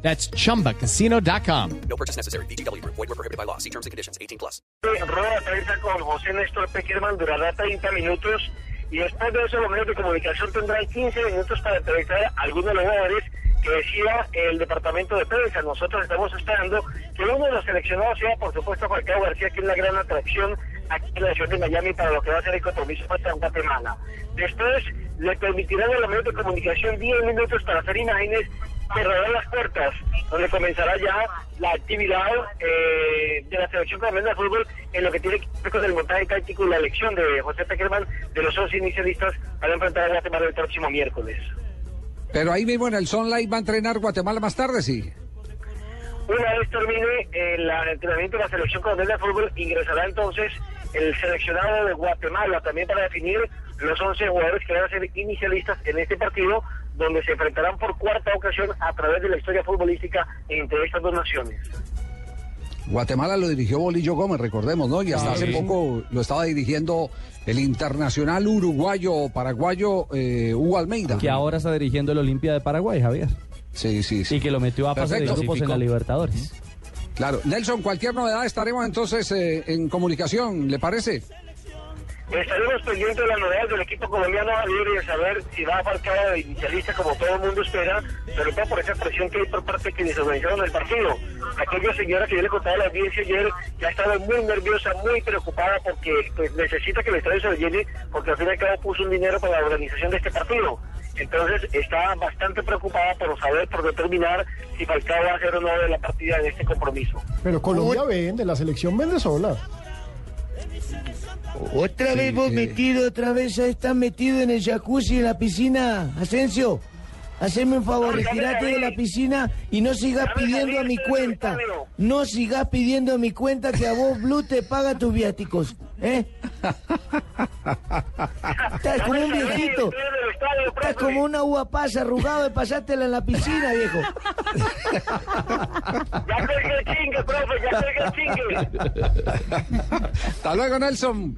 That's chumbacasino.com. No purchase necessary. BGW. Void were prohibited by law. See terms and conditions. 18 plus. Rueda de prensa con José Néstor Peckerman durará 30 minutos y después de eso los medios de comunicación tendrán 15 minutos para entrevistar a algunos de los jugadores que decida el departamento de prensa. Nosotros estamos esperando que uno de los seleccionados sea, por supuesto, Falcao García, que es la gran atracción aquí en la ciudad de Miami para lo que va a ser el compromiso contra Guatemala. Después le permitirán a los medios de comunicación 10 minutos para hacer imágenes, cerrarán las puertas, donde comenzará ya la actividad eh, de la selección colombiana de fútbol en lo que tiene que ver con el montaje táctico y la elección de José Peckerman de los 11 inicialistas para enfrentar a Guatemala el próximo miércoles. Pero ahí mismo en el Sunlight va a entrenar Guatemala más tarde, sí. Una vez termine el entrenamiento de la selección colombiana de fútbol, ingresará entonces el seleccionado de Guatemala también para definir los 11 jugadores que van a ser inicialistas en este partido, donde se enfrentarán por cuarta ocasión a través de la historia futbolística entre estas dos naciones. Guatemala lo dirigió Bolillo Gómez, recordemos, ¿no? Y hasta hace poco lo estaba dirigiendo el internacional uruguayo, paraguayo eh, Hugo Almeida. Que ahora está dirigiendo el Olimpia de Paraguay, Javier. Sí, sí, sí. Y que lo metió a fase de grupos en la Libertadores. Claro. Nelson, cualquier novedad estaremos entonces eh, en comunicación, ¿le parece? Estaremos pendientes de las novedades del equipo colombiano libre de saber si va a Falcao de inicialista como todo el mundo espera, sobre todo por esa presión que hay por parte de quienes organizaron el partido. Aquella señora que yo le contaba a la audiencia ayer ya estaba muy nerviosa, muy preocupada porque pues, necesita que el estadio se le llene porque al fin y al cabo puso un dinero para la organización de este partido. Entonces está bastante preocupada por saber, por determinar si Falcao va a hacer o no de la partida en este compromiso. Pero Colombia vende, la selección vende sola. Otra vez vos eh. metido, otra vez ya estás metido en el jacuzzi, en la piscina. Asensio, haceme un favor, retirate de la piscina y no sigas pidiendo a mi cuenta. No sigas pidiendo a mi cuenta que a vos Blue te paga tus viáticos. ¿Eh? Estás como un viejito. Estás como una uva pasa arrugado de pasártela en la piscina, viejo. Ya colgué el chingue, profe, ya colgué el chingue. Hasta luego, Nelson.